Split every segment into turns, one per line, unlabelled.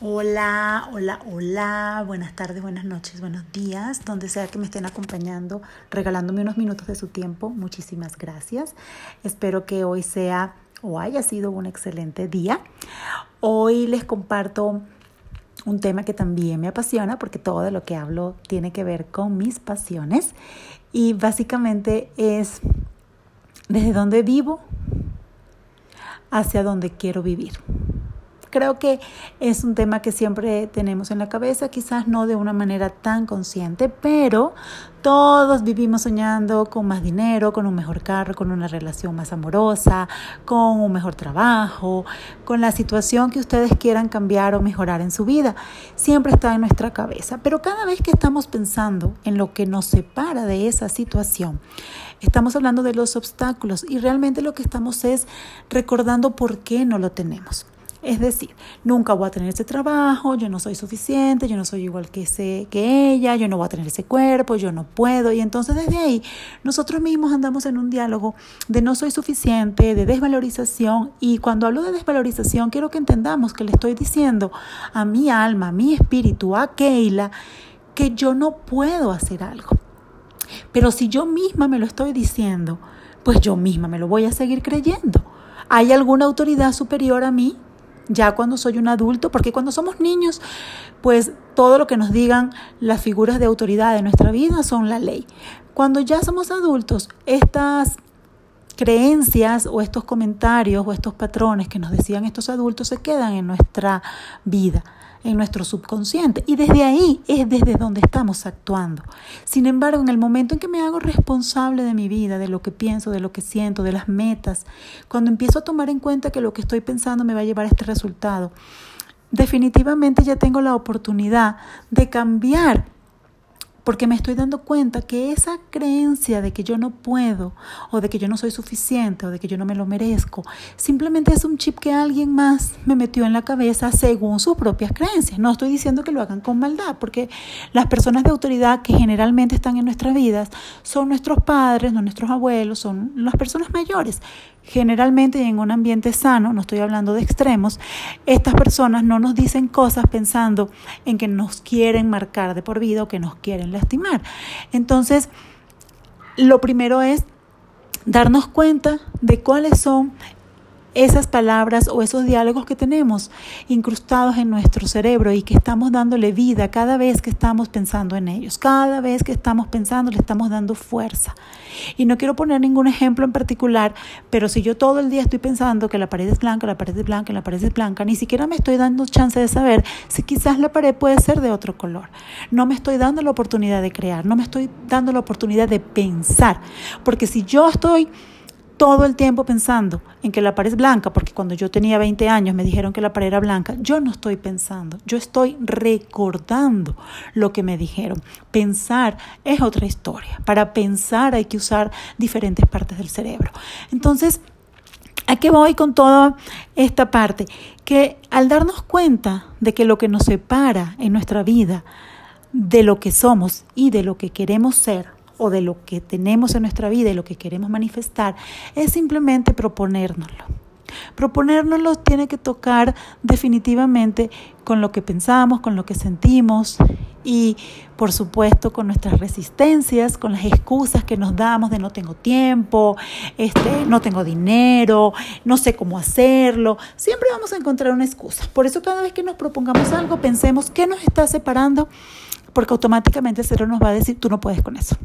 Hola, hola, hola, buenas tardes, buenas noches, buenos días, donde sea que me estén acompañando, regalándome unos minutos de su tiempo, muchísimas gracias. Espero que hoy sea o haya sido un excelente día. Hoy les comparto un tema que también me apasiona porque todo de lo que hablo tiene que ver con mis pasiones y básicamente es desde donde vivo hacia donde quiero vivir. Creo que es un tema que siempre tenemos en la cabeza, quizás no de una manera tan consciente, pero todos vivimos soñando con más dinero, con un mejor carro, con una relación más amorosa, con un mejor trabajo, con la situación que ustedes quieran cambiar o mejorar en su vida. Siempre está en nuestra cabeza, pero cada vez que estamos pensando en lo que nos separa de esa situación, estamos hablando de los obstáculos y realmente lo que estamos es recordando por qué no lo tenemos. Es decir, nunca voy a tener ese trabajo, yo no soy suficiente, yo no soy igual que, ese, que ella, yo no voy a tener ese cuerpo, yo no puedo. Y entonces desde ahí nosotros mismos andamos en un diálogo de no soy suficiente, de desvalorización. Y cuando hablo de desvalorización, quiero que entendamos que le estoy diciendo a mi alma, a mi espíritu, a Keila, que yo no puedo hacer algo. Pero si yo misma me lo estoy diciendo, pues yo misma me lo voy a seguir creyendo. ¿Hay alguna autoridad superior a mí? Ya cuando soy un adulto, porque cuando somos niños, pues todo lo que nos digan las figuras de autoridad de nuestra vida son la ley. Cuando ya somos adultos, estas creencias o estos comentarios o estos patrones que nos decían estos adultos se quedan en nuestra vida en nuestro subconsciente. Y desde ahí es desde donde estamos actuando. Sin embargo, en el momento en que me hago responsable de mi vida, de lo que pienso, de lo que siento, de las metas, cuando empiezo a tomar en cuenta que lo que estoy pensando me va a llevar a este resultado, definitivamente ya tengo la oportunidad de cambiar porque me estoy dando cuenta que esa creencia de que yo no puedo o de que yo no soy suficiente o de que yo no me lo merezco, simplemente es un chip que alguien más me metió en la cabeza según sus propias creencias. No estoy diciendo que lo hagan con maldad, porque las personas de autoridad que generalmente están en nuestras vidas son nuestros padres, nuestros abuelos, son las personas mayores generalmente en un ambiente sano, no estoy hablando de extremos, estas personas no nos dicen cosas pensando en que nos quieren marcar de por vida o que nos quieren lastimar. Entonces, lo primero es darnos cuenta de cuáles son esas palabras o esos diálogos que tenemos incrustados en nuestro cerebro y que estamos dándole vida cada vez que estamos pensando en ellos. Cada vez que estamos pensando le estamos dando fuerza. Y no quiero poner ningún ejemplo en particular, pero si yo todo el día estoy pensando que la pared es blanca, la pared es blanca, la pared es blanca, ni siquiera me estoy dando chance de saber si quizás la pared puede ser de otro color. No me estoy dando la oportunidad de crear, no me estoy dando la oportunidad de pensar, porque si yo estoy todo el tiempo pensando en que la pared es blanca, porque cuando yo tenía 20 años me dijeron que la pared era blanca, yo no estoy pensando, yo estoy recordando lo que me dijeron. Pensar es otra historia. Para pensar hay que usar diferentes partes del cerebro. Entonces, ¿a qué voy con toda esta parte? Que al darnos cuenta de que lo que nos separa en nuestra vida de lo que somos y de lo que queremos ser, o de lo que tenemos en nuestra vida y lo que queremos manifestar, es simplemente proponérnoslo. Proponérnoslo tiene que tocar definitivamente con lo que pensamos, con lo que sentimos y por supuesto con nuestras resistencias, con las excusas que nos damos de no tengo tiempo, este, no tengo dinero, no sé cómo hacerlo. Siempre vamos a encontrar una excusa. Por eso cada vez que nos propongamos algo, pensemos qué nos está separando, porque automáticamente el cerebro nos va a decir, tú no puedes con eso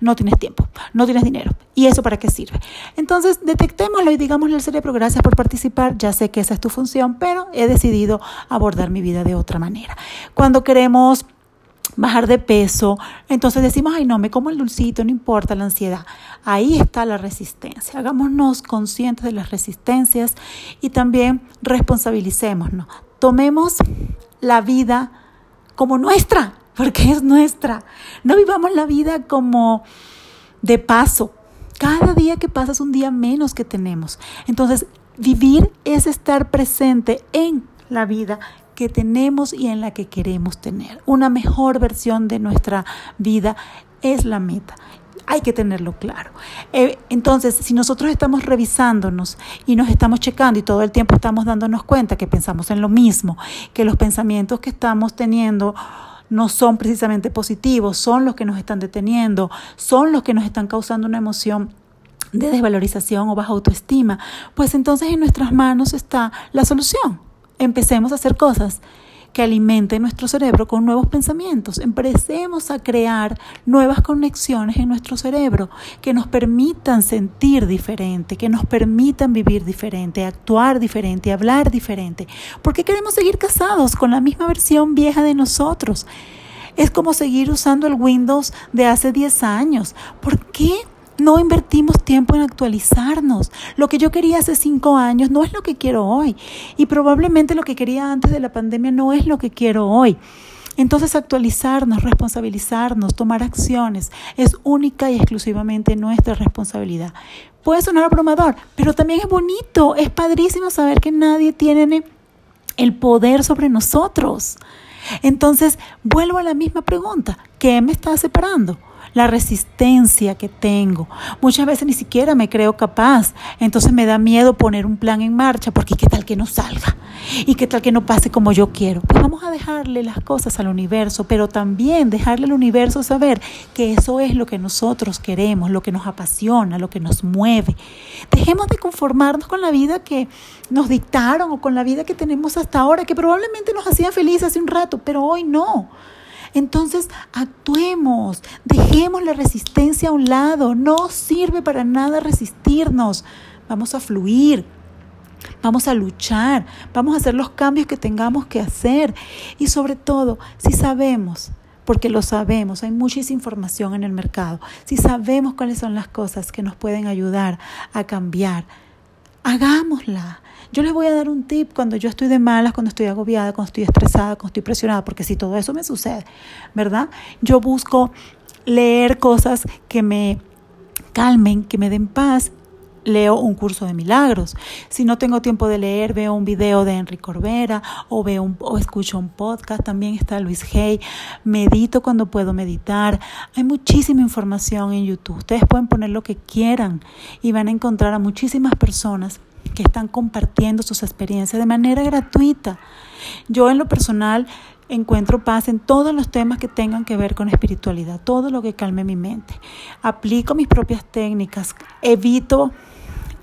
no tienes tiempo, no tienes dinero. ¿Y eso para qué sirve? Entonces, detectémoslo y digámosle al cerebro, gracias por participar, ya sé que esa es tu función, pero he decidido abordar mi vida de otra manera. Cuando queremos bajar de peso, entonces decimos, ay no, me como el dulcito, no importa la ansiedad. Ahí está la resistencia. Hagámonos conscientes de las resistencias y también responsabilicémonos. Tomemos la vida como nuestra, porque es nuestra. No vivamos la vida como de paso. Cada día que pasa es un día menos que tenemos. Entonces, vivir es estar presente en la vida que tenemos y en la que queremos tener. Una mejor versión de nuestra vida es la meta. hay que tenerlo claro. Eh, entonces, si nosotros estamos revisándonos y nos estamos checando y todo el tiempo estamos dándonos cuenta que pensamos en lo mismo, que los pensamientos que estamos teniendo no son precisamente positivos, son los que nos están deteniendo, son los que nos están causando una emoción de desvalorización o baja autoestima, pues entonces en nuestras manos está la solución. Empecemos a hacer cosas que alimenten nuestro cerebro con nuevos pensamientos. Empecemos a crear nuevas conexiones en nuestro cerebro que nos permitan sentir diferente, que nos permitan vivir diferente, actuar diferente, hablar diferente. ¿Por qué queremos seguir casados con la misma versión vieja de nosotros? Es como seguir usando el Windows de hace 10 años. ¿Por qué no invertimos tiempo en actualizarnos. Lo que yo quería hace cinco años no es lo que quiero hoy. Y probablemente lo que quería antes de la pandemia no es lo que quiero hoy. Entonces actualizarnos, responsabilizarnos, tomar acciones es única y exclusivamente nuestra responsabilidad. Puede sonar abrumador, pero también es bonito, es padrísimo saber que nadie tiene el poder sobre nosotros. Entonces, vuelvo a la misma pregunta, ¿qué me está separando? La resistencia que tengo. Muchas veces ni siquiera me creo capaz. Entonces me da miedo poner un plan en marcha porque qué tal que no salga y qué tal que no pase como yo quiero. Pues vamos a dejarle las cosas al universo, pero también dejarle al universo saber que eso es lo que nosotros queremos, lo que nos apasiona, lo que nos mueve. Dejemos de conformarnos con la vida que nos dictaron o con la vida que tenemos hasta ahora, que probablemente nos hacía felices hace un rato, pero hoy no. Entonces, actuemos, dejemos la resistencia a un lado, no sirve para nada resistirnos, vamos a fluir. Vamos a luchar, vamos a hacer los cambios que tengamos que hacer y sobre todo, si sabemos porque lo sabemos, hay muchísima información en el mercado. Si sabemos cuáles son las cosas que nos pueden ayudar a cambiar, hagámosla. Yo les voy a dar un tip cuando yo estoy de malas, cuando estoy agobiada, cuando estoy estresada, cuando estoy presionada, porque si todo eso me sucede, ¿verdad? Yo busco leer cosas que me calmen, que me den paz leo un curso de milagros. Si no tengo tiempo de leer, veo un video de Enrique Corbera o veo un, o escucho un podcast. También está Luis Hay. Medito cuando puedo meditar. Hay muchísima información en YouTube. Ustedes pueden poner lo que quieran y van a encontrar a muchísimas personas que están compartiendo sus experiencias de manera gratuita. Yo en lo personal encuentro paz en todos los temas que tengan que ver con espiritualidad, todo lo que calme mi mente. Aplico mis propias técnicas, evito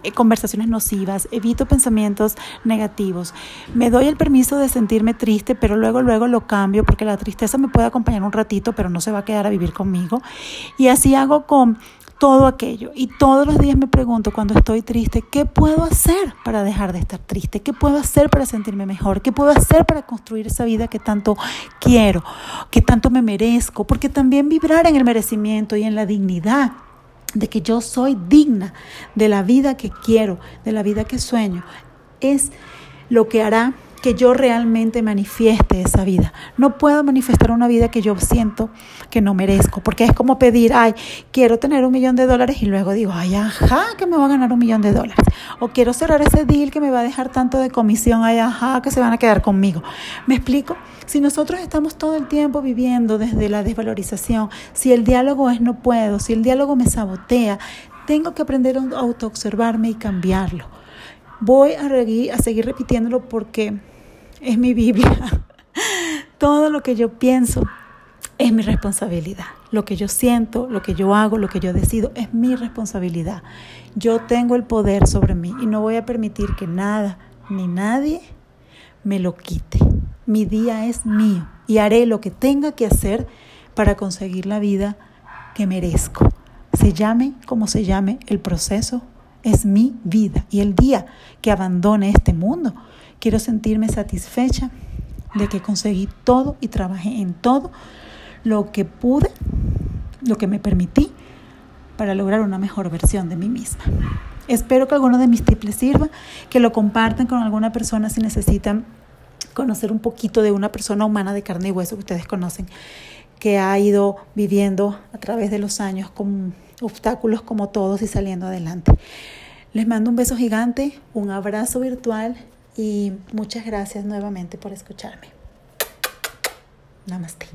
eh, conversaciones nocivas, evito pensamientos negativos. Me doy el permiso de sentirme triste, pero luego luego lo cambio porque la tristeza me puede acompañar un ratito, pero no se va a quedar a vivir conmigo. Y así hago con todo aquello. Y todos los días me pregunto cuando estoy triste, ¿qué puedo hacer para dejar de estar triste? ¿Qué puedo hacer para sentirme mejor? ¿Qué puedo hacer para construir esa vida que tanto quiero, que tanto me merezco? Porque también vibrar en el merecimiento y en la dignidad de que yo soy digna de la vida que quiero, de la vida que sueño, es lo que hará que yo realmente manifieste esa vida. No puedo manifestar una vida que yo siento que no merezco, porque es como pedir, ay, quiero tener un millón de dólares y luego digo, ay, ajá, que me va a ganar un millón de dólares. O quiero cerrar ese deal que me va a dejar tanto de comisión, ay, ajá, que se van a quedar conmigo. ¿Me explico? Si nosotros estamos todo el tiempo viviendo desde la desvalorización, si el diálogo es no puedo, si el diálogo me sabotea, tengo que aprender a autoobservarme y cambiarlo. Voy a, a seguir repitiéndolo porque es mi Biblia. Todo lo que yo pienso es mi responsabilidad. Lo que yo siento, lo que yo hago, lo que yo decido es mi responsabilidad. Yo tengo el poder sobre mí y no voy a permitir que nada ni nadie me lo quite. Mi día es mío y haré lo que tenga que hacer para conseguir la vida que merezco. Se llame como se llame el proceso, es mi vida. Y el día que abandone este mundo, quiero sentirme satisfecha de que conseguí todo y trabajé en todo lo que pude, lo que me permití para lograr una mejor versión de mí misma. Espero que alguno de mis tips les sirva, que lo compartan con alguna persona si necesitan conocer un poquito de una persona humana de carne y hueso que ustedes conocen, que ha ido viviendo a través de los años con obstáculos como todos y saliendo adelante. Les mando un beso gigante, un abrazo virtual y muchas gracias nuevamente por escucharme. Namaste.